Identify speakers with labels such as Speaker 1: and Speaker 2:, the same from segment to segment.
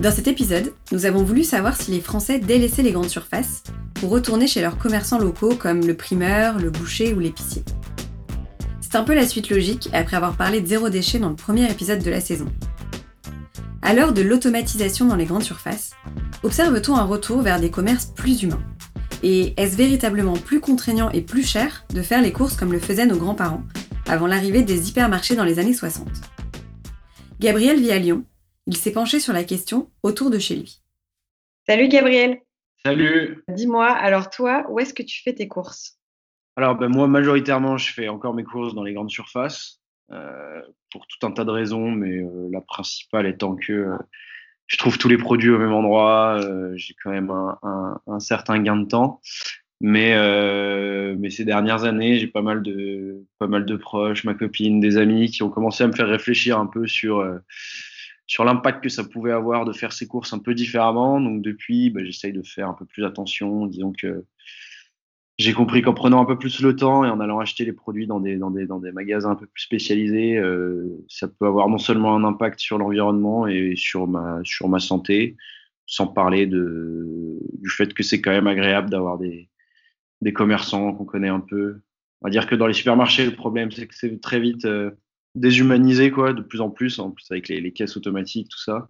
Speaker 1: Dans cet épisode, nous avons voulu savoir si les Français délaissaient les grandes surfaces pour retourner chez leurs commerçants locaux comme le primeur, le boucher ou l'épicier. C'est un peu la suite logique après avoir parlé de zéro déchet dans le premier épisode de la saison. À l'heure de l'automatisation dans les grandes surfaces, observe-t-on un retour vers des commerces plus humains? Et est-ce véritablement plus contraignant et plus cher de faire les courses comme le faisaient nos grands-parents avant l'arrivée des hypermarchés dans les années 60 Gabriel vit à Lyon. Il s'est penché sur la question autour de chez lui. Salut Gabriel
Speaker 2: Salut.
Speaker 1: Dis-moi, alors toi, où est-ce que tu fais tes courses?
Speaker 2: Alors ben, moi majoritairement je fais encore mes courses dans les grandes surfaces euh, pour tout un tas de raisons, mais euh, la principale étant que euh, je trouve tous les produits au même endroit, euh, j'ai quand même un, un, un, certain gain de temps. Mais, euh, mais ces dernières années, j'ai pas mal de pas mal de proches, ma copine, des amis qui ont commencé à me faire réfléchir un peu sur euh, sur l'impact que ça pouvait avoir de faire ces courses un peu différemment. Donc depuis, bah, j'essaye de faire un peu plus attention. Disons que j'ai compris qu'en prenant un peu plus le temps et en allant acheter les produits dans des, dans des, dans des magasins un peu plus spécialisés, euh, ça peut avoir non seulement un impact sur l'environnement et sur ma, sur ma santé, sans parler de, du fait que c'est quand même agréable d'avoir des, des commerçants qu'on connaît un peu. On va dire que dans les supermarchés, le problème, c'est que c'est très vite euh, déshumanisé, quoi, de plus en plus, en plus avec les, les caisses automatiques, tout ça.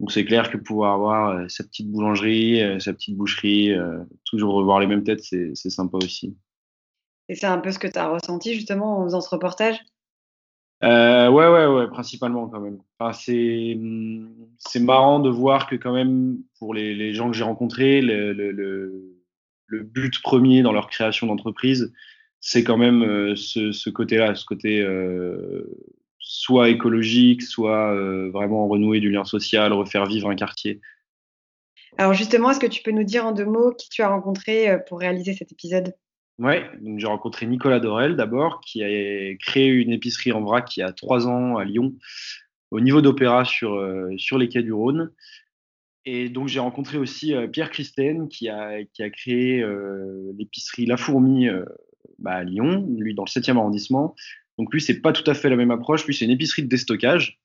Speaker 2: Donc c'est clair que pouvoir avoir euh, sa petite boulangerie, euh, sa petite boucherie, euh, toujours revoir les mêmes têtes, c'est sympa aussi.
Speaker 1: Et c'est un peu ce que tu as ressenti justement en faisant ce reportage?
Speaker 2: Ouais, ouais, ouais, principalement quand même. Enfin, c'est c'est marrant de voir que quand même, pour les, les gens que j'ai rencontrés, le, le, le, le, but premier dans leur création d'entreprise, c'est quand même euh, ce, ce côté-là, ce côté euh, soit écologique, soit euh, vraiment renouer du lien social, refaire vivre un quartier.
Speaker 1: Alors justement, est-ce que tu peux nous dire en deux mots qui tu as rencontré pour réaliser cet épisode?
Speaker 2: Donc j'ai rencontré Nicolas Dorel d'abord, qui a créé une épicerie en vrac il y a trois ans à Lyon, au niveau d'Opéra sur, sur les quais du Rhône. Et donc j'ai rencontré aussi Pierre Christen, qui a, qui a créé euh, l'épicerie La Fourmi bah, à Lyon, lui dans le 7e arrondissement. Donc lui, c'est pas tout à fait la même approche. Lui, c'est une épicerie de déstockage,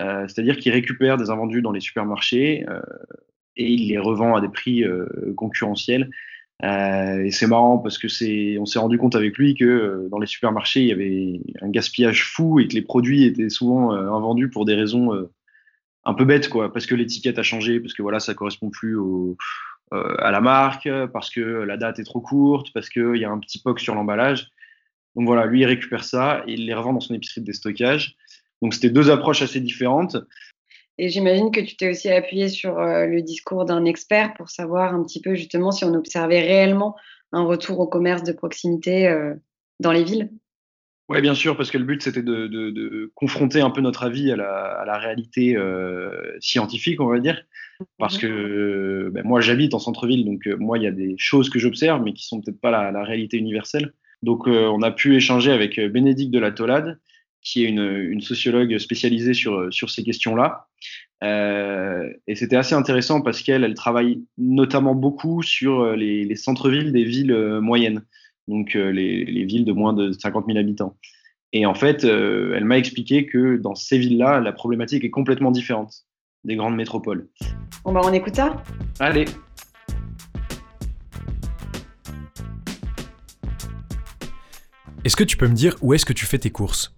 Speaker 2: euh, c'est-à-dire qu'il récupère des invendus dans les supermarchés euh, et il les revend à des prix euh, concurrentiels. Et c'est marrant parce que on s'est rendu compte avec lui que dans les supermarchés, il y avait un gaspillage fou et que les produits étaient souvent invendus pour des raisons un peu bêtes, quoi, parce que l'étiquette a changé, parce que voilà, ça correspond plus au, à la marque, parce que la date est trop courte, parce qu'il y a un petit POC sur l'emballage. Donc voilà, lui, il récupère ça et il les revend dans son épicerie de déstockage. Donc c'était deux approches assez différentes.
Speaker 1: Et j'imagine que tu t'es aussi appuyé sur euh, le discours d'un expert pour savoir un petit peu justement si on observait réellement un retour au commerce de proximité euh, dans les villes.
Speaker 2: Oui, bien sûr, parce que le but c'était de, confronter un peu notre avis à la, réalité euh, scientifique, on va dire. Parce que ben, moi j'habite en centre-ville, donc euh, moi il y a des choses que j'observe, mais qui sont peut-être pas la, réalité universelle. Donc euh, on a pu échanger avec Bénédicte de la Tolade, qui est une, sociologue spécialisée sur, ces questions-là. Euh, et c'était assez intéressant parce qu'elle elle travaille notamment beaucoup sur les, les centres-villes des villes euh, moyennes, donc euh, les, les, villes de moins de 50 000 habitants. Et en fait, euh, elle m'a expliqué que dans ces villes-là, la problématique est complètement différente des grandes métropoles.
Speaker 1: Bon bah on écoute ça
Speaker 2: Allez
Speaker 3: Est-ce que tu peux me dire où est-ce que tu fais tes courses?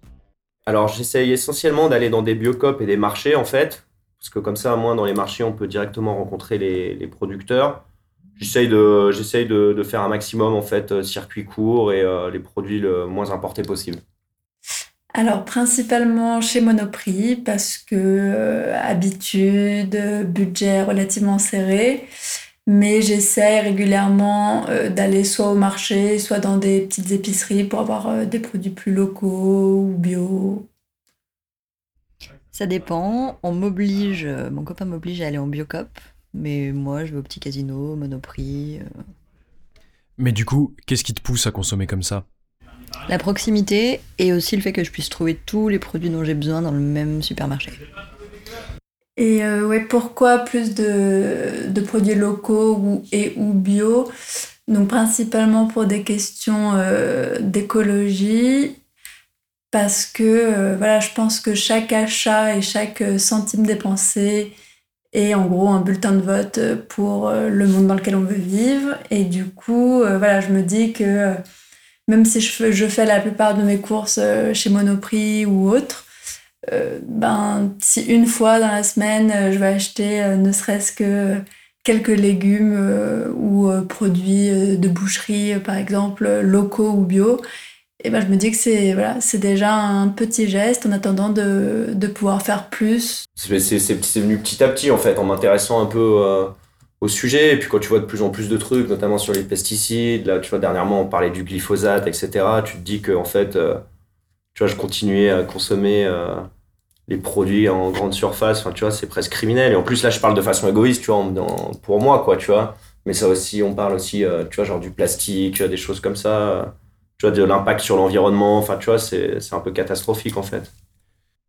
Speaker 4: Alors j'essaye essentiellement d'aller dans des biocopes et des marchés en fait, parce que comme ça, au moins dans les marchés, on peut directement rencontrer les, les producteurs. J'essaye de, j'essaye de, de faire un maximum en fait euh, circuit court et euh, les produits le moins importés possible.
Speaker 5: Alors principalement chez Monoprix parce que euh, habitude, budget relativement serré, mais j'essaie régulièrement euh, d'aller soit au marché, soit dans des petites épiceries pour avoir euh, des produits plus locaux ou bio.
Speaker 6: Ça dépend. On m'oblige, mon copain m'oblige à aller en biocop, mais moi je vais au petit casino, Monoprix. euh.
Speaker 3: Mais du coup, qu'est-ce qui te pousse à consommer comme ça?
Speaker 6: La proximité et aussi le fait que je puisse trouver tous les produits dont j'ai besoin dans le même supermarché.
Speaker 5: Et euh, ouais, pourquoi plus de, de produits locaux ou, et ou bio? Donc principalement pour des questions euh, d'écologie, parce que euh, voilà, je pense que chaque achat et chaque centime dépensé est en gros un bulletin de vote euh, pour euh, le monde dans lequel on veut vivre. Et du coup, euh, voilà, je me dis que même si je fais, la plupart de mes courses chez Monoprix ou autre, ben, si une fois dans la semaine, je vais acheter ne serait-ce que quelques légumes ou produits de boucherie, par exemple, locaux ou bio, et ben, je me dis que c'est voilà, c'est déjà un petit geste en attendant de, de pouvoir faire plus.
Speaker 4: C'est, venu petit à petit en fait, en m'intéressant un peu euh, au sujet. Et puis quand tu vois de plus en plus de trucs, notamment sur les pesticides, là tu vois dernièrement on parlait du glyphosate, etc. Tu te dis que en fait, euh, tu vois, je continuais à consommer euh, les produits en grande surface. Enfin, tu vois, c'est presque criminel. Et en plus là, je parle de façon égoïste, tu vois, pour moi, quoi, tu vois. Mais ça aussi, on parle aussi, tu vois, genre du plastique, des choses comme ça. Tu vois, de l'impact sur l'environnement. Enfin, tu vois, c'est, c'est un peu catastrophique en fait.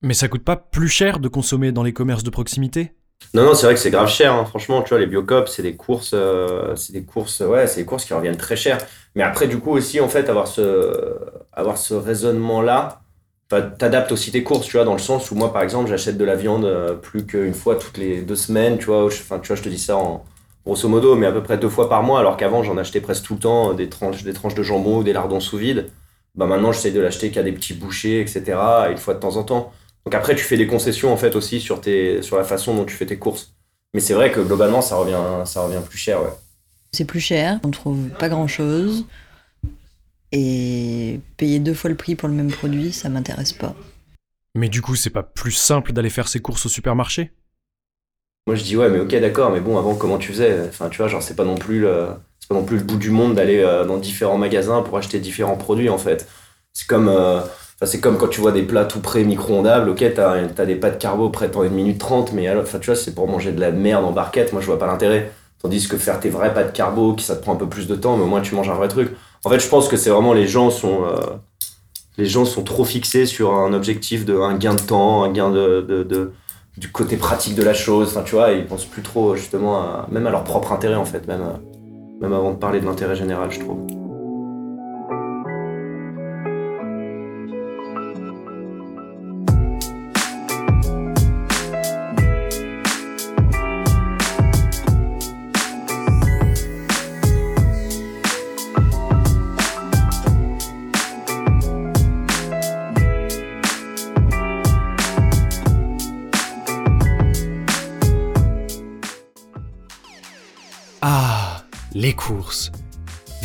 Speaker 3: Mais ça coûte pas plus cher de consommer dans les commerces de proximité?
Speaker 4: Non, non, c'est vrai que c'est grave cher, hein. franchement, tu vois, les biocops, c'est des courses, euh, c'est des courses, ouais, c'est des courses qui reviennent très cher. Mais après, du coup, aussi, en fait, avoir ce, avoir ce raisonnement-là, t'adaptes aussi tes courses, tu vois, dans le sens où moi, par exemple, j'achète de la viande euh, plus qu'une fois toutes les deux semaines, tu vois, enfin, tu vois, je te dis ça en grosso modo, mais à peu près deux fois par mois, alors qu'avant, j'en achetais presque tout le temps, euh, des tranches, des tranches de jambon ou des lardons sous vide. Bah maintenant, j'essaye de l'acheter qu'à des petits bouchers, etc., une fois de temps en temps. Donc après, tu fais des concessions en fait aussi sur, tes, sur la façon dont tu fais tes courses. Mais c'est vrai que globalement, ça revient, ça revient plus cher, ouais.
Speaker 6: C'est plus cher, on trouve pas grand chose. Et payer deux fois le prix pour le même produit, ça m'intéresse pas.
Speaker 3: Mais du coup, c'est pas plus simple d'aller faire ses courses au supermarché?
Speaker 4: Moi, je dis ouais, mais ok, d'accord, mais bon, avant, comment tu faisais? Enfin, tu vois, genre, c'est pas non plus le, c'est pas non plus le bout du monde d'aller euh, dans différents magasins pour acheter différents produits, en fait. C'est comme, euh, c'est comme quand tu vois des plats tout prêts micro-ondables, ok, t'as, as des pâtes carbo prêtes en 1 minute 30, mais alors, tu vois, c'est pour manger de la merde en barquette, moi, je vois pas l'intérêt. Tandis que faire tes vraies pâtes carbo, qui ça te prend un peu plus de temps, mais au moins tu manges un vrai truc. En fait, je pense que c'est vraiment les gens sont, euh, les gens sont trop fixés sur un objectif de un gain de temps, un gain de- du côté pratique de la chose. Enfin, tu vois, ils pensent plus trop justement même à leur propre intérêt en fait, même, à- même avant de parler de l'intérêt général, je trouve.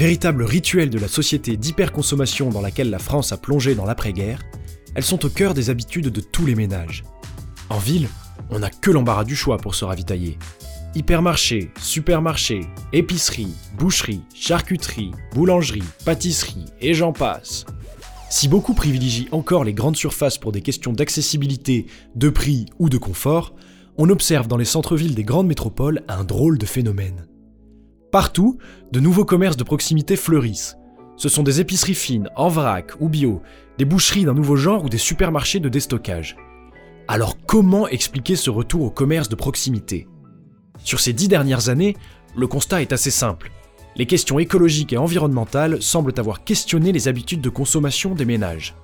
Speaker 3: Véritable rituel de la société d'hyperconsommation dans laquelle la France a plongé dans l'après-guerre, elles sont au cœur des habitudes de tous les ménages. En ville, on n'a que l'embarras du choix pour se ravitailler. Hypermarché, supermarché, épicerie, boucherie, charcuterie, boulangerie, pâtisserie, et j'en passe. Si beaucoup privilégient encore les grandes surfaces pour des questions d'accessibilité, de prix ou de confort, on observe dans les centres-villes des grandes métropoles un drôle de phénomène. Partout, de nouveaux commerces de proximité fleurissent. Ce sont des épiceries fines, en vrac ou bio, des boucheries d'un nouveau genre ou des supermarchés de déstockage. Alors comment expliquer ce retour au commerce de proximité? Sur ces dix dernières années, le constat est assez simple. Les questions écologiques et environnementales semblent avoir questionné les habitudes de consommation des ménages.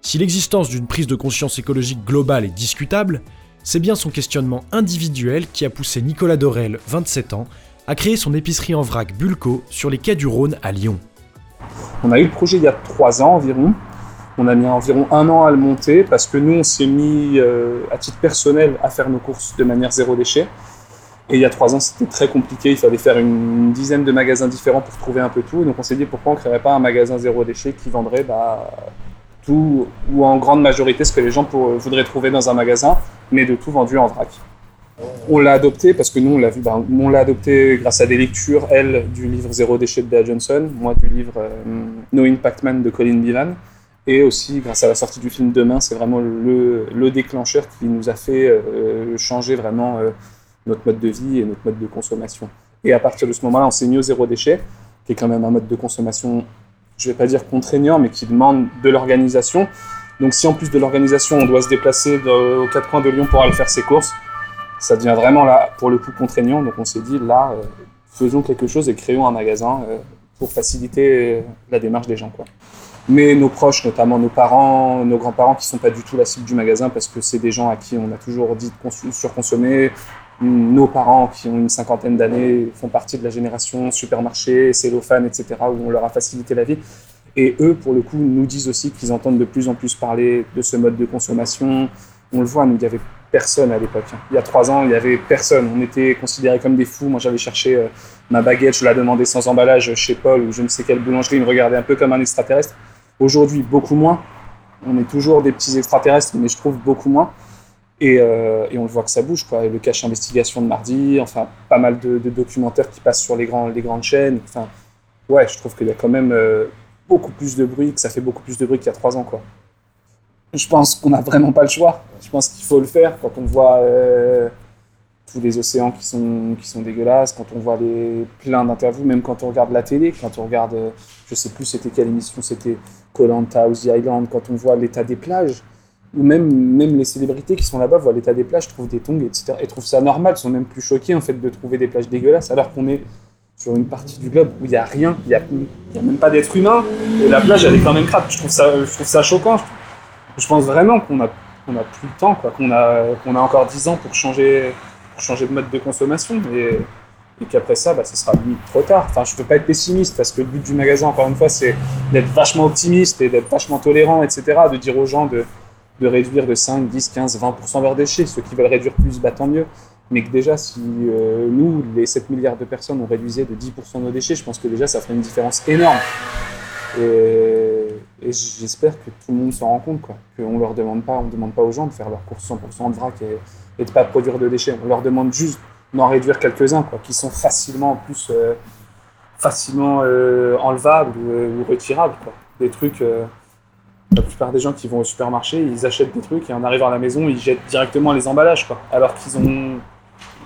Speaker 3: Si l'existence d'une prise de conscience écologique globale est discutable, c'est bien son questionnement individuel qui a poussé Nicolas Dorel, 27 ans, à créer son épicerie en vrac Bulco sur les quais du Rhône à Lyon.
Speaker 7: On a eu le projet il y a trois ans environ. On a mis environ un an à le monter parce que nous, on s'est mis euh, à titre personnel à faire nos courses de manière zéro déchet. Et il y a trois ans, c'était très compliqué. Il fallait faire une dizaine de magasins différents pour trouver un peu tout. Donc on s'est dit pourquoi on ne créerait pas un magasin zéro déchet qui vendrait bah, tout ou en grande majorité ce que les gens pour, voudraient trouver dans un magasin, mais de tout vendu en vrac. On l'a adopté parce que nous, on l'a vu, bah, on l'a adopté grâce à des lectures, elle, du livre Zéro déchet de Bea Johnson, moi du livre euh, No Impact Man de Colin Bivan, et aussi grâce à la sortie du film Demain, c'est vraiment le, le, déclencheur qui nous a fait euh, changer vraiment euh, notre mode de vie et notre mode de consommation. Et à partir de ce moment-là, on s'est mis au zéro déchet, qui est quand même un mode de consommation, je ne vais pas dire contraignant, mais qui demande de l'organisation. Donc si en plus de l'organisation, on doit se déplacer aux quatre coins de Lyon pour aller faire ses courses, ça devient vraiment là, pour le coup, contraignant. Donc on s'est dit, là, euh, faisons quelque chose et créons un magasin euh, pour faciliter euh, la démarche des gens. Mais nos proches, notamment nos parents, nos grands-parents, qui ne sont pas du tout la cible du magasin parce que c'est des gens à qui on a toujours dit de surconsommer. Nos parents, qui ont une cinquantaine d'années, font partie de la génération supermarché, cellophane, etc., où on leur a facilité la vie. Et eux, pour le coup, nous disent aussi qu'ils entendent de plus en plus parler de ce mode de consommation. On le voit, nous, il y avait personne à l'époque. Il y a trois ans, il n'y avait personne. On était considérés comme des fous. Moi, j'avais cherché euh, ma baguette, je la demandais sans emballage chez Paul ou je ne sais quelle boulangerie. Il me regardait un peu comme un extraterrestre. Aujourd'hui, beaucoup moins. On est toujours des petits extraterrestres, mais je trouve beaucoup moins. Et, euh, on le voit que ça bouge. Quoi. Le cache investigation de mardi, enfin, pas mal de, documentaires qui passent sur les grandes chaînes. Enfin, ouais, je trouve qu'il y a quand même euh, beaucoup plus de bruit, que ça fait beaucoup plus de bruit qu'il y a trois ans. Quoi je pense qu'on n'a vraiment pas le choix. Je pense qu'il faut le faire quand on voit euh, tous les océans qui sont, qui sont dégueulasses, quand on voit les plein d'interviews, même quand on regarde la télé, quand on regarde, euh, je sais plus c'était quelle émission, c'était Colanta ou The Island, quand on voit l'état des plages, ou même, même les célébrités qui sont là-bas voient l'état des plages, trouvent des tongs, etc. Et trouvent ça normal, sont même plus choqués en fait de trouver des plages dégueulasses, alors qu'on est sur une partie du globe où il n'y a rien, il n'y a, a, même pas d'être humain, et la plage elle est quand même crade. Je trouve ça, je trouve ça choquant pense vraiment qu'on a, qu'on a plus le temps, quoi, qu'on a, qu'on a encore 10 ans pour changer, pour changer de mode de consommation. Et, et qu'après ça, bah, ça sera limite trop tard. Enfin, je ne veux pas être pessimiste parce que le but du magasin, encore une fois, c'est d'être vachement optimiste et d'être vachement tolérant, etc. De dire aux gens de, de réduire de 5, 10, 15, 20% leurs déchets. Ceux qui veulent réduire plus, bah, tant mieux. Mais que déjà, si euh, nous, les 7 milliards de personnes, on réduisait de 10% nos déchets, je pense que déjà, ça ferait une différence énorme. Et, j'espère que tout le monde s'en rend compte, quoi. Qu'on leur demande pas, on demande pas aux gens de faire leurs courses 100% de vrac et, et de pas produire de déchets. On leur demande juste d'en réduire quelques-uns, qui sont facilement, en plus, euh, facilement euh, enlevables ou, ou, retirables, quoi. Des trucs. Euh, la plupart des gens qui vont au supermarché, ils achètent des trucs et en arrivant à la maison, ils jettent directement les emballages, quoi. Alors qu'ils ont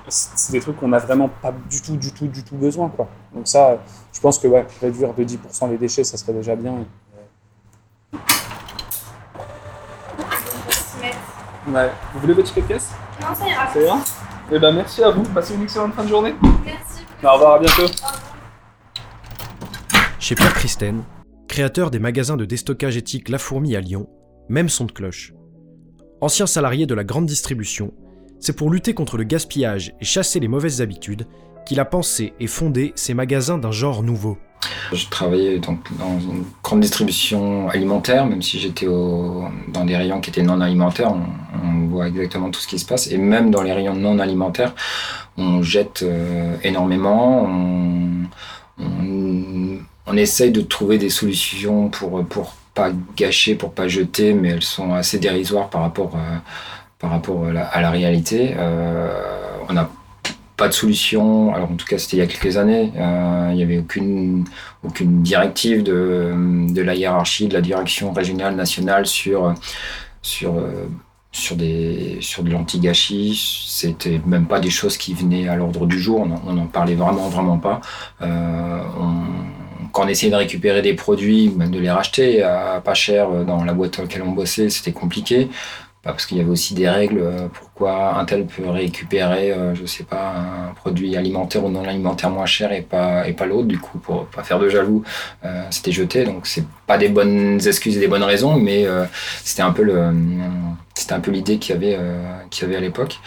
Speaker 7: c'est des trucs qu'on n'a vraiment pas du tout, du tout, du tout besoin. Quoi. Donc ça, je pense que ouais, réduire de 10% les déchets, ça serait déjà bien. Ouais. Vous voulez votre ticket de caisse
Speaker 8: Non, ça ira.
Speaker 7: Ça ira Eh ben merci à vous. Passez une excellente fin de journée.
Speaker 8: Merci.
Speaker 7: Au revoir, à bientôt.
Speaker 3: Chez Pierre Christen, créateur des magasins de déstockage éthique La Fourmi à Lyon, même son de cloche. Ancien salarié de la grande distribution, c'est pour lutter contre le gaspillage et chasser les mauvaises habitudes qu'il a pensé et fondé ces magasins d'un genre nouveau.
Speaker 9: Je travaillais donc dans une grande distribution alimentaire, même si j'étais dans des rayons qui étaient non alimentaires, on, voit exactement tout ce qui se passe. Et même dans les rayons non alimentaires, on jette euh, énormément, on, essaye de trouver des solutions pour, pour pas gâcher, pour pas jeter, mais elles sont assez dérisoires par rapport euh, par rapport à la, réalité. Euh, on n'a pas de solution. Alors en tout cas, c'était il y a quelques années. Euh, il n'y avait aucune, aucune directive de, de, la hiérarchie, de la direction régionale, nationale sur, sur, sur, des, sur de l'anti-gâchis. C'était même pas des choses qui venaient à l'ordre du jour. On n'en parlait vraiment, vraiment pas. Euh, quand on essayait de récupérer des produits, même de les racheter à pas cher dans la boîte dans laquelle on bossait, c'était compliqué parce qu'il y avait aussi des règles euh, pourquoi un tel peut récupérer, euh, je sais pas, un produit alimentaire ou non alimentaire moins cher et pas, et pas l'autre. Du coup, pour pas faire de jaloux, euh, c'était jeté. Donc, c'est pas des bonnes excuses et des bonnes raisons, mais c'était un peu le, c'était un peu l'idée qu'il y avait, qu'il y avait à l'époque.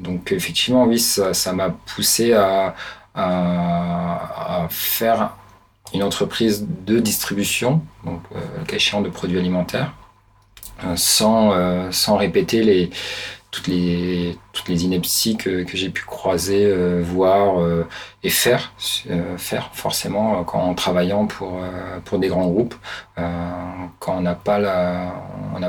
Speaker 9: donc, effectivement, oui, ça m'a poussé à, à, faire une entreprise de distribution, donc euh, de produits alimentaires. Euh, sans, euh, sans répéter les, toutes les, toutes les inepties que, que j'ai pu croiser, euh, voir et faire, faire forcément quand, en travaillant pour, pour des grands groupes, quand on n'a pas la,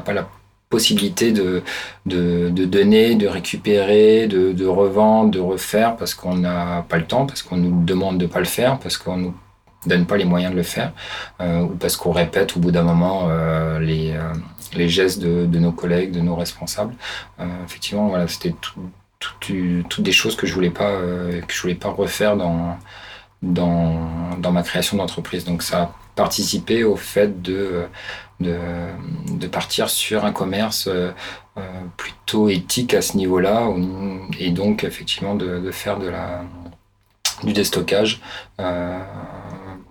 Speaker 9: pas la possibilité de, de, de, donner, de récupérer, de, de revendre, de refaire parce qu'on n'a pas le temps, parce qu'on nous demande de pas le faire, parce qu'on nous donne pas les moyens de le faire, ou parce qu'on répète au bout d'un moment les, les gestes de, nos collègues, de nos responsables. Euh, effectivement, c'était toutes des choses que je voulais pas euh, que je voulais pas refaire dans dans, ma création d'entreprise. Donc ça a participé au fait de de, partir sur un commerce euh, plutôt éthique à ce niveau-là et donc effectivement de, de, faire de la du déstockage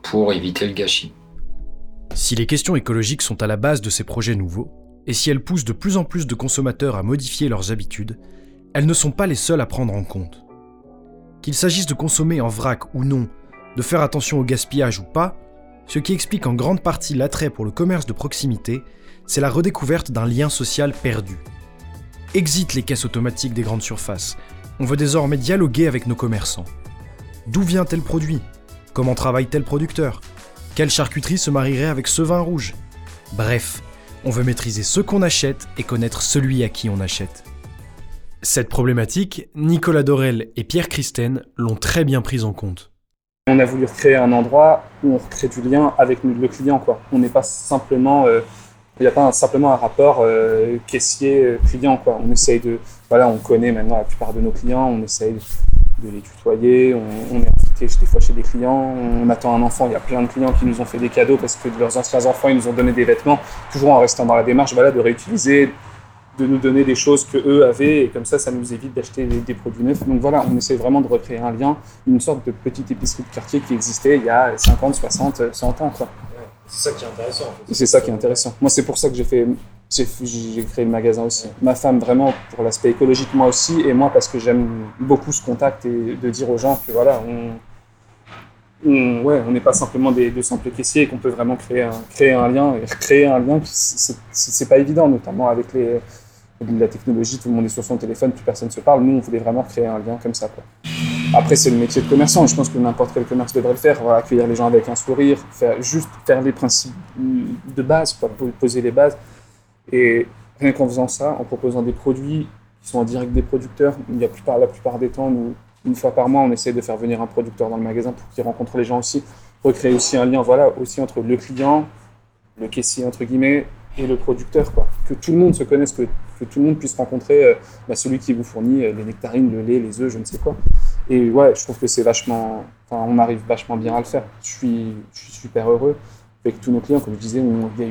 Speaker 9: pour éviter le gâchis.
Speaker 3: Si les questions écologiques sont à la base de ces projets nouveaux, et si elles poussent de plus en plus de consommateurs à modifier leurs habitudes, elles ne sont pas les seules à prendre en compte. Qu'il s'agisse de consommer en vrac ou non, de faire attention au gaspillage ou pas, ce qui explique en grande partie l'attrait pour le commerce de proximité, c'est la redécouverte d'un lien social perdu. Exit les caisses automatiques des grandes surfaces, on veut désormais dialoguer avec nos commerçants. D'où vient tel produit? Comment travaille tel producteur? Quelle charcuterie se marierait avec ce vin rouge Bref, on veut maîtriser ce qu'on achète et connaître celui à qui on achète. Cette problématique, Nicolas Dorel et Pierre Christen l'ont très bien prise en compte.
Speaker 7: On a voulu créer un endroit où on crée du lien avec le client. On n'est pas simplement, euh, il n'y a pas simplement un rapport euh, caissier-client. Quoi. On essaye de, voilà, on connaît maintenant la plupart de nos clients, on essaye de les tutoyer, on, est invité des fois chez des clients, on attend un enfant, il y a plein de clients qui nous ont fait des cadeaux parce que de leurs anciens enfants, ils nous ont donné des vêtements, toujours en restant dans la démarche voilà, de réutiliser, de nous donner des choses que eux avaient, et comme ça, ça nous évite d'acheter des, produits neufs. Donc voilà, on essaie vraiment de recréer un lien, une sorte de petite épicerie de quartier qui existait il y a 50, 60, 100 ans. Quoi.
Speaker 10: C'est ça qui est intéressant. En fait.
Speaker 7: C'est ça qui est intéressant. Moi, c'est pour ça que j'ai fait j'ai créé le magasin aussi. Ma femme, vraiment, pour l'aspect écologique, moi aussi, et moi, parce que j'aime beaucoup ce contact et de dire aux gens que voilà, on, on n'est pas simplement des, de simples caissiers et qu'on peut vraiment créer un, créer un lien. Et créer un lien, c'est pas évident, notamment avec la technologie, tout le monde est sur son téléphone, plus personne ne se parle. Nous, on voulait vraiment créer un lien comme ça. Quoi. Après, c'est le métier de commerçant, je pense que n'importe quel commerce devrait le faire. accueillir les gens avec un sourire, faire, juste faire les principes de base, poser les bases. Et rien qu'en faisant ça, en proposant des produits qui sont en direct des producteurs, il y a plupart, la plupart des temps, nous, une fois par mois, on essaie de faire venir un producteur dans le magasin pour qu'il rencontre les gens aussi, recréer aussi un lien voilà, aussi entre le client, le caissier, entre guillemets, et le producteur. Quoi. Que tout le monde se connaisse, que, que tout le monde puisse rencontrer euh, bah, celui qui vous fournit euh, les nectarines, le lait, les œufs, je ne sais quoi. Et ouais, je trouve que c'est vachement. Enfin, on arrive vachement bien à le faire. Je suis, je suis super heureux avec tous nos clients, comme je disais,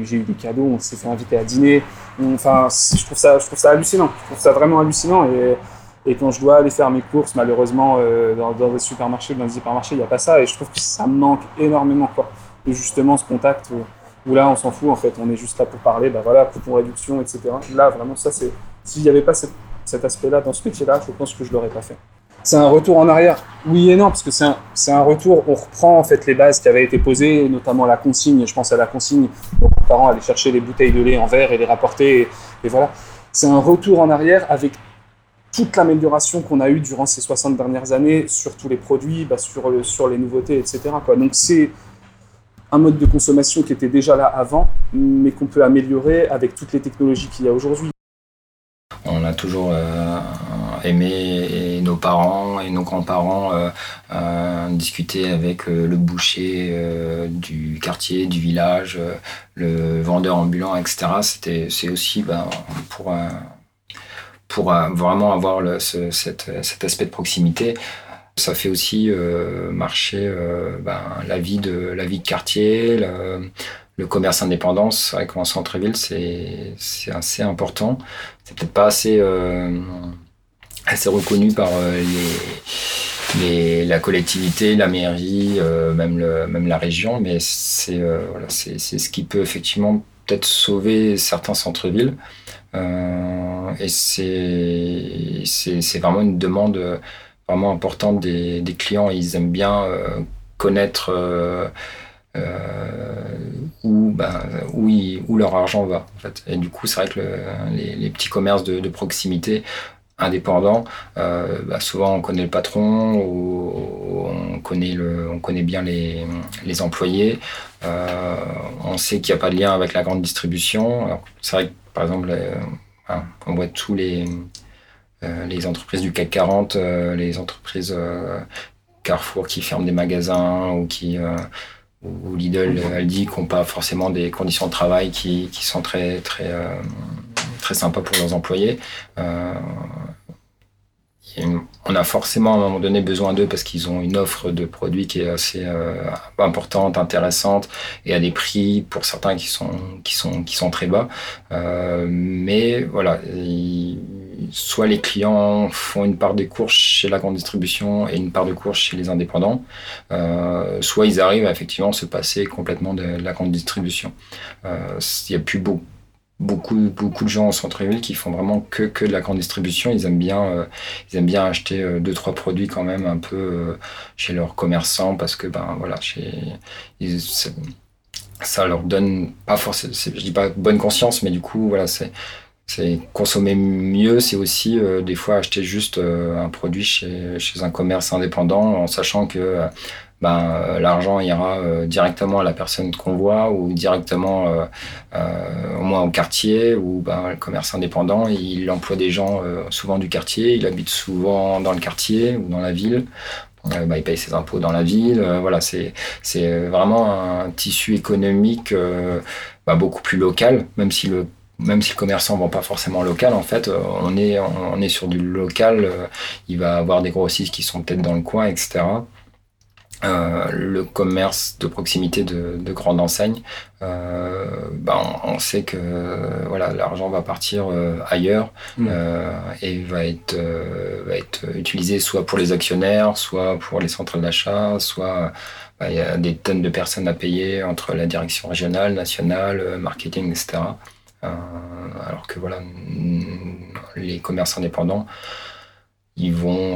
Speaker 7: j'ai eu des cadeaux, on s'est fait inviter à dîner. enfin, je trouve, ça, je trouve ça hallucinant. Je trouve ça vraiment hallucinant. Et, quand je dois aller faire mes courses, malheureusement, euh, dans, dans, des supermarchés, dans des hypermarchés, il n'y a pas ça. Et je trouve que ça me manque énormément. Quoi. Et justement, ce contact où, là, on s'en fout, en fait. On est juste là pour parler, bah voilà, coupon réduction, etc. Là, vraiment, ça, c'est. S'il n'y avait pas cet aspect-là dans ce métier-là, je pense que je ne l'aurais pas fait c'est un retour en arrière. Oui et non, parce que c'est un, un, retour, on reprend en fait les bases qui avaient été posées, notamment la consigne, je pense à la consigne, donc les parents allaient chercher les bouteilles de lait en verre et les rapporter, et, voilà. C'est un retour en arrière avec toute l'amélioration qu'on a eue durant ces 60 dernières années sur tous les produits, bah, sur, sur les nouveautés, etc. Donc c'est un mode de consommation qui était déjà là avant, mais qu'on peut améliorer avec toutes les technologies qu'il y a aujourd'hui.
Speaker 9: On a toujours euh, aimé nos parents et nos grands-parents euh, euh, discuter avec le boucher du quartier, du village, le vendeur ambulant, etc. C'était, c'est aussi ben, pour, pour vraiment avoir cet, aspect de proximité. Ça fait aussi marcher ben, la, vie de, la vie de quartier, le commerce indépendant, c'est vrai qu'en centre-ville, c'est assez important. C'est peut-être pas assez, euh, assez reconnu par euh, les, la collectivité, la mairie, euh, même, le, même la région, mais c'est voilà, c'est ce qui peut effectivement peut-être sauver certains centres-villes. et c'est vraiment une demande vraiment importante des, des clients. Ils aiment bien connaître où, ben, où, où, leur argent va. En fait. Et du coup, c'est vrai que les, les, petits commerces de, de proximité indépendants, euh, bah souvent on connaît le patron ou on connaît, le, on connaît bien les, les employés. Euh, on sait qu'il n'y a pas de lien avec la grande distribution. C'est vrai que par exemple, euh, on voit tous les, les entreprises du CAC 40, euh, les entreprises Carrefour qui ferment des magasins ou qui ou Lidl, Aldi qui n'ont pas forcément des conditions de travail qui, qui sont très, très, très pour leurs employés. Euh, on a forcément à un moment donné besoin d'eux parce qu'ils ont une offre de produits qui est assez euh, importante, intéressante et à des prix pour certains qui sont qui sont qui sont très bas. Euh, mais voilà, soit les clients font une part des courses chez la grande distribution et une part de courses chez les indépendants, soit ils arrivent à effectivement se passer complètement de, la grande distribution. Il n'y a plus beaucoup beaucoup, beaucoup de gens en centre-ville qui font vraiment que, que de la grande distribution. Ils aiment bien, euh, ils aiment bien acheter euh, deux, trois produits quand même un peu euh, chez leurs commerçants parce que, ben voilà, chez, ça leur donne pas forcément, je dis pas bonne conscience, mais du coup, voilà, c'est, c'est consommer mieux, c'est aussi des fois acheter juste un produit chez, chez un commerce indépendant en sachant que ben, euh, l'argent ira euh, directement à la personne qu'on voit ou directement euh, au moins au quartier ou ben, le commerce indépendant, il emploie des gens souvent du quartier, il habite souvent dans le quartier ou dans la ville. Ben, il paye ses impôts dans la ville. voilà, c'est c'est vraiment un tissu économique ben, beaucoup plus local, même si le même si le commerçant vend pas forcément local, en fait, on est, on est sur du local. Il va avoir des grossistes qui sont peut-être dans le coin, etc. Euh, le commerce de proximité de, de grandes enseignes, euh, ben on, sait que voilà l'argent va partir euh, ailleurs mmh. euh, et va être va être utilisé soit pour les actionnaires, soit pour les centrales d'achat, soit ben, il y a des tonnes de personnes à payer entre la direction régionale, nationale, marketing, etc. alors que voilà les commerces indépendants ils vont,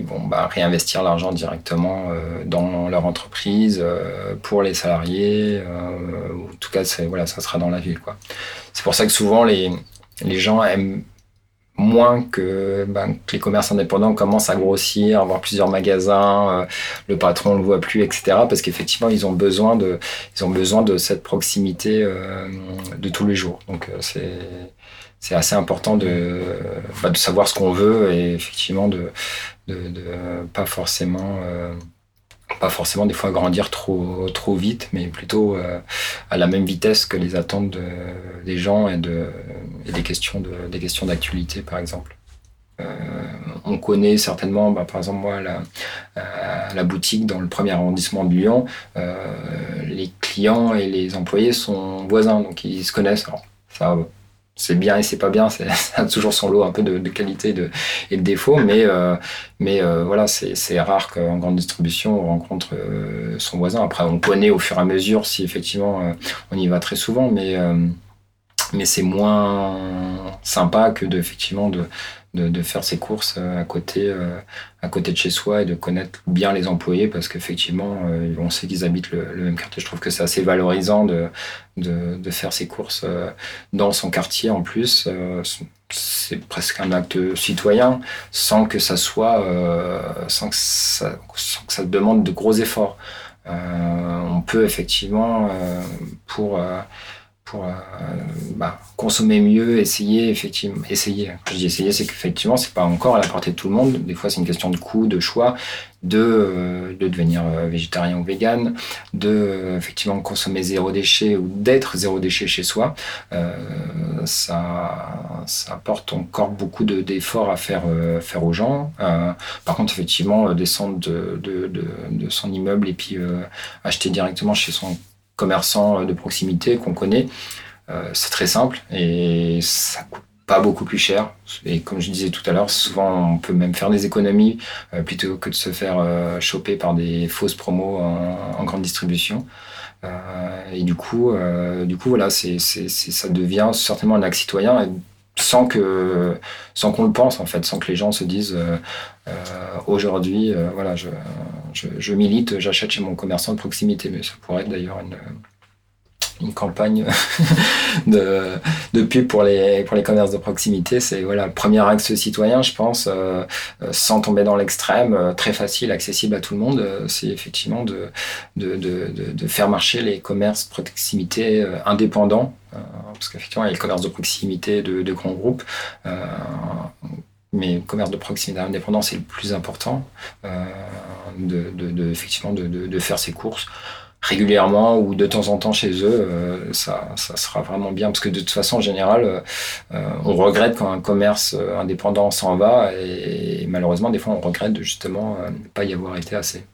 Speaker 9: euh, vont bah, réinvestir l'argent directement euh, dans leur entreprise euh, pour les salariés. en tout cas, voilà, ça sera dans la ville. C'est pour ça que souvent les, les gens aiment moins que, ben, les commerces indépendants commencent à grossir, avoir plusieurs magasins, le patron ne le voit plus, etc. Parce qu'effectivement, ils ont besoin de, ils ont besoin de cette proximité de tous les jours. Donc c'est c'est assez important de, bah, de savoir ce qu'on veut et effectivement de, pas forcément euh, pas forcément des fois grandir trop trop vite mais plutôt euh, à la même vitesse que les attentes de, des gens et, de, et des questions de, des questions d'actualité par exemple euh, on connaît certainement, bah, par exemple moi, la, la, boutique dans le premier arrondissement de Lyon, les clients et les employés sont voisins, donc ils se connaissent. Alors, ça, c'est bien et c'est pas bien, ça a toujours son lot un peu de, qualité de, et de défauts, mais, euh, mais euh, voilà, c'est rare qu'en grande distribution on rencontre euh, son voisin. Après, on connaît au fur et à mesure si effectivement on y va très souvent, mais, mais c'est moins sympa que de, effectivement de, de, faire ses courses à côté, à côté de chez soi et de connaître bien les employés parce qu'effectivement, on sait qu'ils habitent le, même quartier. Je trouve que c'est assez valorisant de, de, de, faire ses courses euh, dans son quartier en plus. Euh, c'est presque un acte citoyen sans que ça soit, euh, sans, que ça, sans que ça demande de gros efforts. on peut effectivement, pour pour euh, bah, consommer mieux, essayer, effectivement, essayer. Quand je dis essayer, c'est qu'effectivement, c'est pas encore à la portée de tout le monde. Des fois, c'est une question de coût, de choix, de, euh, de devenir euh, végétarien ou vegan, de effectivement consommer zéro déchet ou d'être zéro déchet chez soi. ça, ça apporte encore beaucoup d'efforts à faire, faire aux gens. par contre, effectivement, descendre de, de, son immeuble et puis acheter directement chez son commerçants de proximité qu'on connaît. Euh, c'est très simple et ça coûte pas beaucoup plus cher. Et comme je disais tout à l'heure, souvent on peut même faire des économies euh, plutôt que de se faire euh, choper par des fausses promos en, grande distribution. et du coup, voilà, c'est, ça devient certainement un acte citoyen sans que sans qu'on le pense en fait, sans que les gens se disent aujourd'hui, voilà, je, je, milite, j'achète chez mon commerçant de proximité. Mais ça pourrait être d'ailleurs une, une campagne de, de pub pour les, pour les commerces de proximité. C'est voilà, le premier axe citoyen, je pense, euh, euh, sans tomber dans l'extrême, euh, très facile, accessible à tout le monde. c'est effectivement de, de, de, faire marcher les commerces de proximité indépendants. parce qu'effectivement, il y a le commerce de proximité de grands groupes mais le commerce de proximité indépendant, c'est le plus important, de, de, effectivement de, faire ses courses régulièrement ou de temps en temps chez eux, euh, ça, ça, sera vraiment bien. Parce que de toute façon, en général, euh, on regrette quand un commerce euh, indépendant s'en va et, malheureusement, des fois, on regrette de justement ne pas y avoir été assez.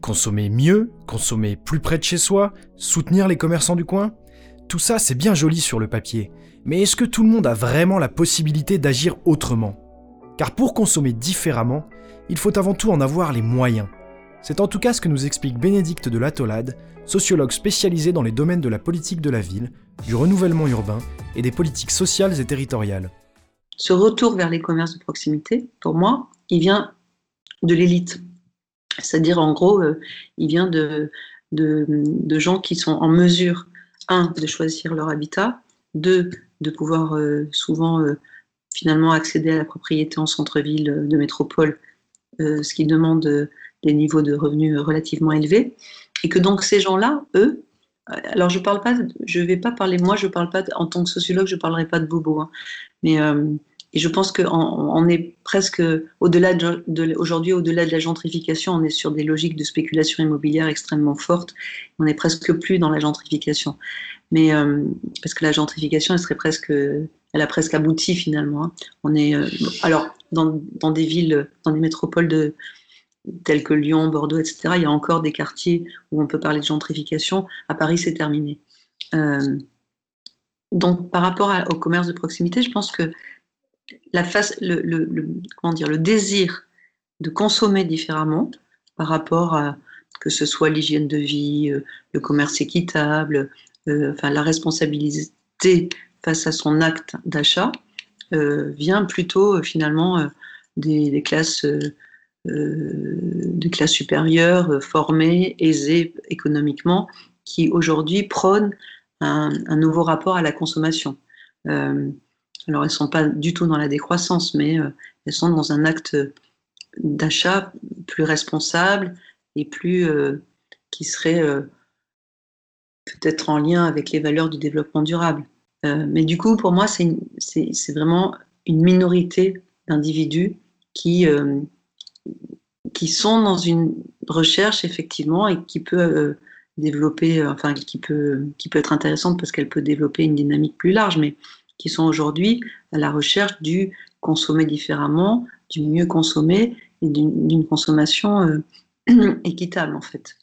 Speaker 3: Consommer mieux, consommer plus près de chez soi, soutenir les commerçants du coin, tout ça, c'est bien joli sur le papier. Mais est-ce que tout le monde a vraiment la possibilité d'agir autrement? Car pour consommer différemment, il faut avant tout en avoir les moyens. C'est en tout cas ce que nous explique Bénédicte de Latolade, sociologue spécialisée dans les domaines de la politique de la ville, du renouvellement urbain et des politiques sociales et territoriales.
Speaker 8: Ce retour vers les commerces de proximité, pour moi, il vient de l'élite. C'est-à-dire, en gros, euh, il vient de, de, gens qui sont en mesure, un, de choisir leur habitat, deux, de pouvoir euh, souvent euh, finalement accéder à la propriété en centre-ville de métropole, ce qui demande des niveaux de revenus relativement élevés, et que donc ces gens-là, eux, alors je parle pas, je vais pas parler moi, je parle pas en tant que sociologue, je parlerai pas de bobo, hein, mais euh, et je pense qu'on on est presque au-delà de, aujourd'hui, au-delà de la gentrification, on est sur des logiques de spéculation immobilière extrêmement fortes. On n'est presque plus dans la gentrification, mais euh, parce que la gentrification, elle serait presque, elle a presque abouti finalement. Hein. On est euh, alors dans, des villes, dans des métropoles de tels que Lyon, Bordeaux, etc., il y a encore des quartiers où on peut parler de gentrification. À Paris, c'est terminé. Euh, donc, par rapport au commerce de proximité, je pense que la face, le, comment dire, le désir de consommer différemment par rapport à que ce soit l'hygiène de vie, le commerce équitable, enfin, la responsabilité face à son acte d'achat, vient plutôt finalement des, classes euh, de classe supérieure, euh, formées, aisées économiquement, qui aujourd'hui prônent un, nouveau rapport à la consommation. Euh, alors elles ne sont pas du tout dans la décroissance, mais elles sont dans un acte d'achat plus responsable et plus qui serait peut-être en lien avec les valeurs du développement durable. mais du coup, pour moi, c'est vraiment une minorité d'individus qui, qui sont dans une recherche effectivement et qui peut euh, développer, euh, enfin qui peut, qui peut être intéressante parce qu'elle peut développer une dynamique plus large, mais qui sont aujourd'hui à la recherche du consommer différemment, du mieux consommer et d'une consommation euh, équitable en fait.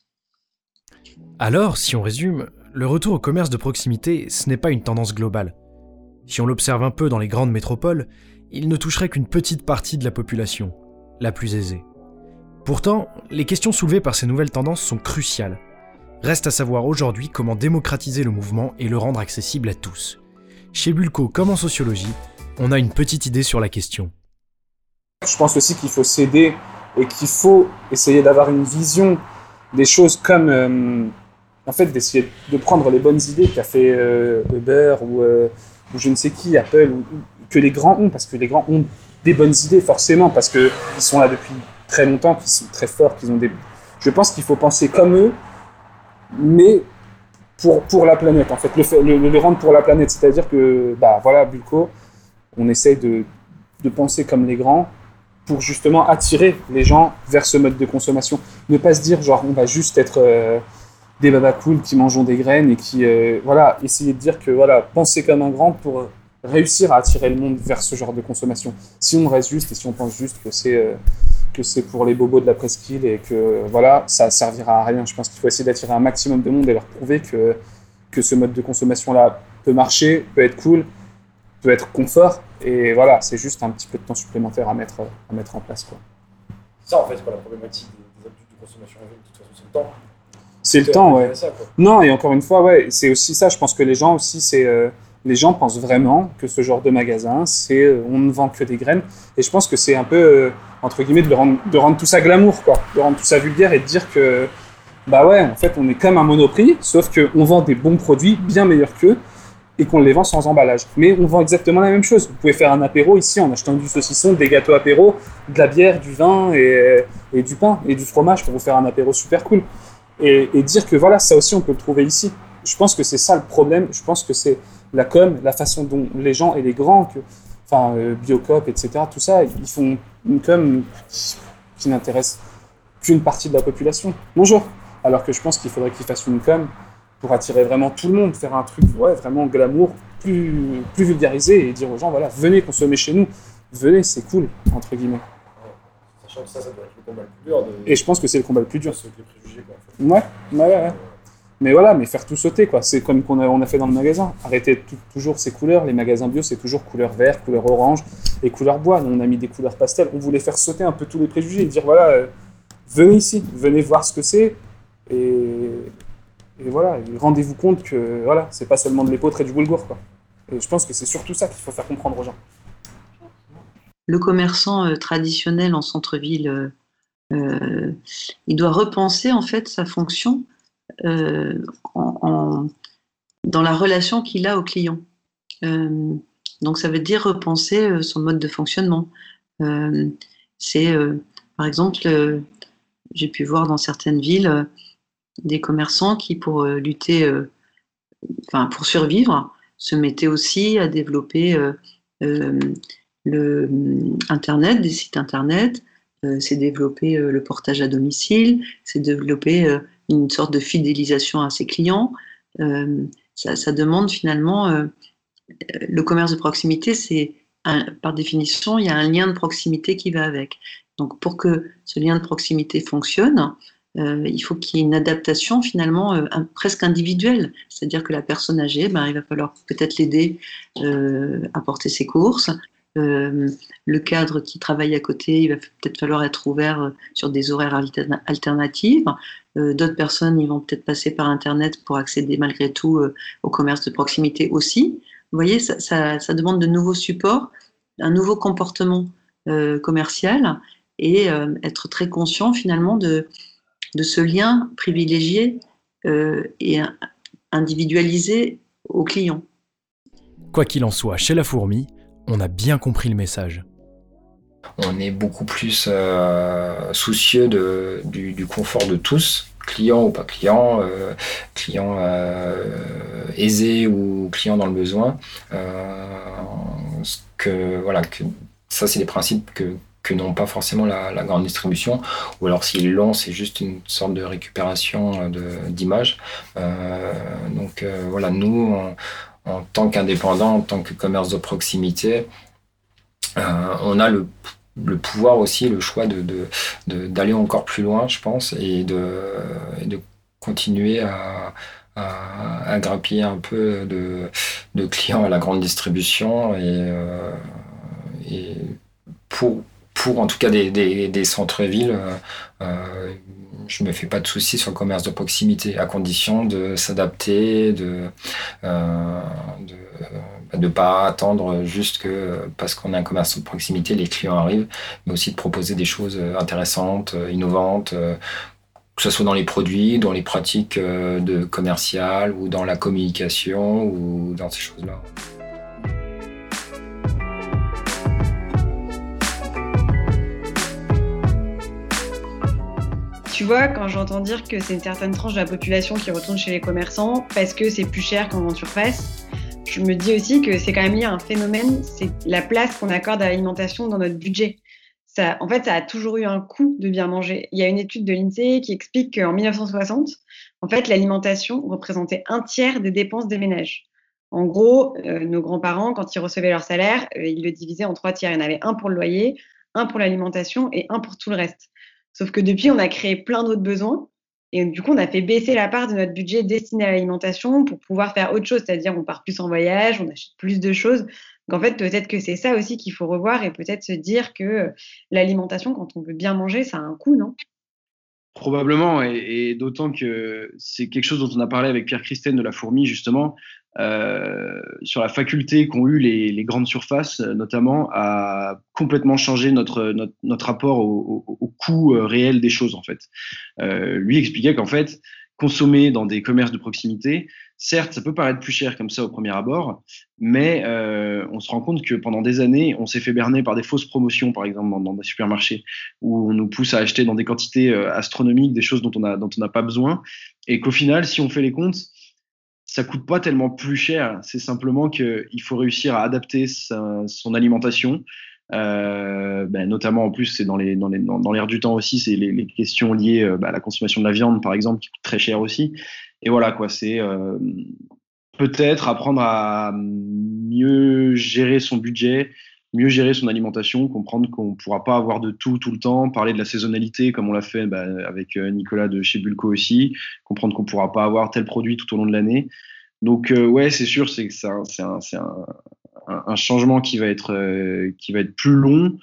Speaker 3: Alors, si on résume, le retour au commerce de proximité, ce n'est pas une tendance globale. Si on l'observe un peu dans les grandes métropoles, il ne toucherait qu'une petite partie de la population, la plus aisée. Pourtant, les questions soulevées par ces nouvelles tendances sont cruciales. Reste à savoir aujourd'hui comment démocratiser le mouvement et le rendre accessible à tous. Chez Bulco comme en sociologie, on a une petite idée sur la question.
Speaker 7: Je pense aussi qu'il faut s'aider et qu'il faut essayer d'avoir une vision des choses comme euh, en fait d'essayer de prendre les bonnes idées qu'a fait euh, Uber euh, ou, je ne sais qui, Apple, que les grands ont, parce que les grands ont des bonnes idées forcément, parce qu'ils sont là depuis très longtemps, qui sont très forts, qui ont des. Je pense qu'il faut penser comme eux, mais pour, pour la planète, en fait, le, le, rendre pour la planète. C'est-à-dire que, bah voilà, Bulco, on essaye de, de penser comme les grands pour justement attirer les gens vers ce mode de consommation. Ne pas se dire, genre, on va juste être euh, des babas cool qui mangeons des graines et qui. Euh, voilà, essayer de dire que, voilà, penser comme un grand pour réussir à attirer le monde vers ce genre de consommation. Si on reste juste et si on pense juste que c'est. Euh, que c'est pour les bobos de la presqu'île et que voilà, ça servira à rien. Je pense qu'il faut essayer d'attirer un maximum de monde et leur prouver que, que ce mode de consommation-là peut marcher, peut être cool, peut être confort. Et voilà, c'est juste un petit peu de temps supplémentaire à mettre, à mettre en place.
Speaker 10: C'est ça en fait, quoi, la problématique des, habitudes de consommation de toute façon, c'est le temps.
Speaker 7: C'est le temps, ouais. non, et encore une fois, ouais, c'est aussi ça. Je pense que les gens aussi, c'est. Euh, les gens pensent vraiment que ce genre de magasin, c'est euh, on ne vend que des graines. Et je pense que c'est un peu, euh, entre guillemets, de, rendre, de rendre tout ça glamour, quoi. De rendre tout ça vulgaire et de dire que, Bah ouais, en fait, on est comme un monoprix, sauf qu'on vend des bons produits bien meilleurs qu'eux et qu'on les vend sans emballage. Mais on vend exactement la même chose. Vous pouvez faire un apéro ici en achetant du saucisson, des gâteaux apéro, de la bière, du vin et, et du pain et du fromage pour vous faire un apéro super cool. Et, dire que voilà, ça aussi on peut le trouver ici. Je pense que c'est ça le problème. Je pense que c'est la com, la façon dont les gens et les grands, enfin euh, Biocop, etc., tout ça, ils font une com qui, qui n'intéresse qu'une partie de la population. Bonjour. Alors que je pense qu'il faudrait qu'ils fassent une com pour attirer vraiment tout le monde, faire un truc ouais, vraiment glamour, plus, plus vulgarisé et dire aux gens voilà, venez consommer chez nous, venez, c'est cool, entre guillemets.
Speaker 10: Sachant que ça, ça doit être le combat le plus dur. De...
Speaker 7: Et je pense que c'est le combat le plus dur.
Speaker 10: Ceux les préjugés, quoi, en fait.
Speaker 7: Ouais, ouais, ouais. Mais voilà, mais faire tout sauter, quoi. C'est comme qu'on a, on a fait dans le magasin. Arrêter tout- toujours ces couleurs. Les magasins bio, c'est toujours couleur vert, couleur orange et couleur bois. On a mis des couleurs pastel. On voulait faire sauter un peu tous les préjugés et dire voilà, euh, venez ici, venez voir ce que c'est. Et, et voilà, rendez-vous compte que voilà, c'est pas seulement de l'épeautre et du boulgour, quoi. Et je pense que c'est surtout ça qu'il faut faire comprendre aux gens.
Speaker 8: Le commerçant euh, traditionnel en centre-ville, euh, euh, il doit repenser en fait sa fonction dans la relation qu'il a au client. Donc ça veut dire repenser son mode de fonctionnement. C'est par exemple, j'ai pu voir dans certaines villes des commerçants qui, pour lutter, enfin pour survivre, se mettaient aussi à développer le hum, internet, des sites internet, euh, c'est développer euh, le portage à domicile, c'est développer euh, une sorte de fidélisation à ses clients. Ça, demande finalement le commerce de proximité, c'est par définition, il y a un lien de proximité qui va avec. Donc pour que ce lien de proximité fonctionne, il faut qu'il y ait une adaptation finalement presque individuelle. C'est-à-dire que la personne âgée, ben, il va falloir peut-être l'aider à porter ses courses. Euh, le cadre qui travaille à côté, il va peut-être falloir être ouvert euh, sur des horaires alterna- alternatifs. Euh, D'autres personnes, ils vont peut-être passer par Internet pour accéder malgré tout au commerce de proximité aussi. Vous voyez, ça, demande de nouveaux supports, un nouveau comportement commercial et être très conscient finalement de, de ce lien privilégié et in- individualisé au client.
Speaker 3: Quoi qu'il en soit, chez la fourmi, on a bien compris le message.
Speaker 9: On est beaucoup plus euh, soucieux du, confort de tous, clients ou pas clients, euh, clients euh, aisés ou clients dans le besoin. Euh, que, voilà, ça, c'est des principes que, n'ont pas forcément la, grande distribution, ou alors s'ils l'ont, c'est juste une sorte de récupération d'image. Donc voilà, nous, en, en tant qu'indépendants, en tant que commerce de proximité, euh, on a le, pouvoir aussi, le choix de, de- d'aller encore plus loin, je pense, et de, continuer à, à, grappiller un peu de, clients à la grande distribution et, euh, et pour, pour en tout cas des, centres-villes, euh, euh, je me fais pas de soucis sur le commerce de proximité, à condition de s'adapter, de euh, ne pas attendre juste que parce qu'on a un commerce de proximité, les clients arrivent, mais aussi de proposer des choses euh, intéressantes, euh, innovantes, euh, que ce soit dans les produits, dans les pratiques euh, de commerciales ou dans la communication ou dans ces choses-là.
Speaker 11: Tu vois, quand j'entends dire que c'est une certaine tranche de la population qui retourne chez les commerçants parce que c'est plus cher qu'en grande surface, je me dis aussi que c'est quand même lié à un phénomène, c'est la place qu'on accorde à l'alimentation dans notre budget. En fait, ça a toujours eu un coût de bien manger. Il y a une étude de l'INSEE qui explique qu'en 1960, en fait, l'alimentation représentait un tiers des dépenses des ménages. En gros, euh, nos grands-parents, quand ils recevaient leur salaire, euh, ils le divisaient en trois tiers. Il y en avait un pour le loyer, un pour l'alimentation et un pour tout le reste. Sauf que depuis, on a créé plein d'autres besoins. Et du coup, on a fait baisser la part de notre budget destiné à l'alimentation pour pouvoir faire autre chose. C'est-à-dire, on part plus en voyage, on achète plus de choses. Donc, en fait, peut-être que c'est ça aussi qu'il faut revoir et peut-être se dire que l'alimentation, quand on veut bien manger, ça a un coût, non?
Speaker 2: Probablement, et, et d'autant que c'est quelque chose dont on a parlé avec Pierre Christen de la Fourmi, justement. Euh, sur la faculté qu'ont eu les, les, grandes surfaces, notamment, à complètement changer notre, notre, notre rapport au, au, au, coût réel des choses, en fait. Euh, lui expliquait qu'en fait, consommer dans des commerces de proximité, certes, ça peut paraître plus cher comme ça au premier abord, mais euh, on se rend compte que pendant des années, on s'est fait berner par des fausses promotions, par exemple, dans, dans, des supermarchés, où on nous pousse à acheter dans des quantités euh, astronomiques des choses dont on n'a pas besoin, et qu'au final, si on fait les comptes, ça coûte pas tellement plus cher. C'est simplement qu'il faut réussir à adapter son alimentation, euh, ben, notamment en plus c'est dans les dans les dans, l'air du temps aussi c'est les, les, questions liées euh, ben, à la consommation de la viande par exemple qui coûte très cher aussi et voilà quoi c'est euh, peut-être apprendre à mieux gérer son budget mieux gérer son alimentation comprendre qu'on pourra pas avoir de tout tout le temps parler de la saisonnalité comme on l'a fait ben, avec euh, Nicolas de chez Bulco aussi comprendre qu'on pourra pas avoir tel produit tout au long de l'année donc euh, ouais c'est sûr c'est un, un, un changement qui va être, euh, qui va être plus long,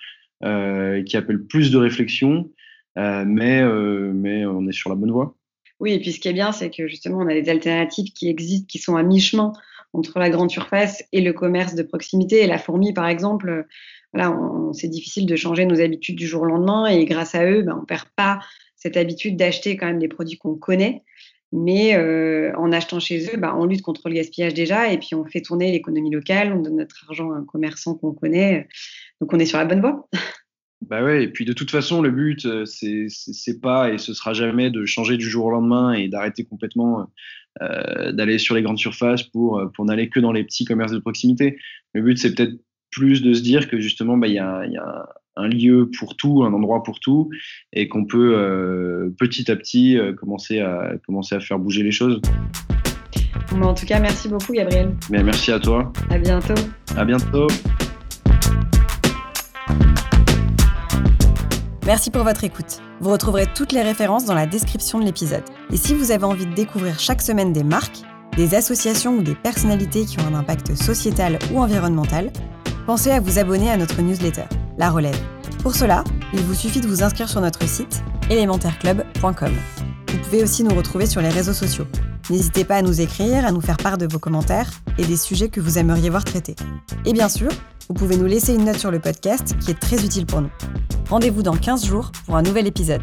Speaker 2: euh, qui appelle plus de réflexion, euh, mais on est sur la bonne voie.
Speaker 11: Oui, et puis ce qui est bien, c'est que justement, on a des alternatives qui existent, qui sont à mi-chemin entre la grande surface et le commerce de proximité. La fourmi, par exemple, voilà, c'est difficile de changer nos habitudes du jour au lendemain, et grâce à eux, ben, on perd pas cette habitude d'acheter quand même des produits qu'on connaît. Mais euh, en achetant chez eux, bah, on lutte contre le gaspillage déjà et puis on fait tourner l'économie locale, on donne notre argent à un commerçant qu'on connaît. Donc on est sur la bonne voie.
Speaker 2: Bah ouais, et puis de toute façon, le but, euh, c'est pas et ce sera jamais de changer du jour au lendemain et d'arrêter complètement euh, d'aller sur les grandes surfaces pour, pour n'aller que dans les petits commerces de proximité. Le but, c'est peut-être plus de se dire que justement, bah, il y, a, y a un lieu pour tout, un endroit pour tout, et qu'on peut euh, petit à petit euh, commencer, à, commencer à faire bouger les choses.
Speaker 11: Bon, en tout cas, merci beaucoup, Gabriel.
Speaker 2: Mais merci à toi.
Speaker 11: À bientôt.
Speaker 2: À bientôt.
Speaker 1: Merci pour votre écoute. Vous retrouverez toutes les références dans la description de l'épisode. Et si vous avez envie de découvrir chaque semaine des marques, des associations ou des personnalités qui ont un impact sociétal ou environnemental, pensez à vous abonner à notre newsletter, La Relève. Pour cela, il vous suffit de vous inscrire sur notre site élémentaireclub.com. Vous pouvez aussi nous retrouver sur les réseaux sociaux. N'hésitez pas à nous écrire, à nous faire part de vos commentaires et des sujets que vous aimeriez voir traités. Et bien sûr, vous pouvez nous laisser une note sur le podcast qui est très utile pour nous. Rendez-vous dans 15 jours pour un nouvel épisode.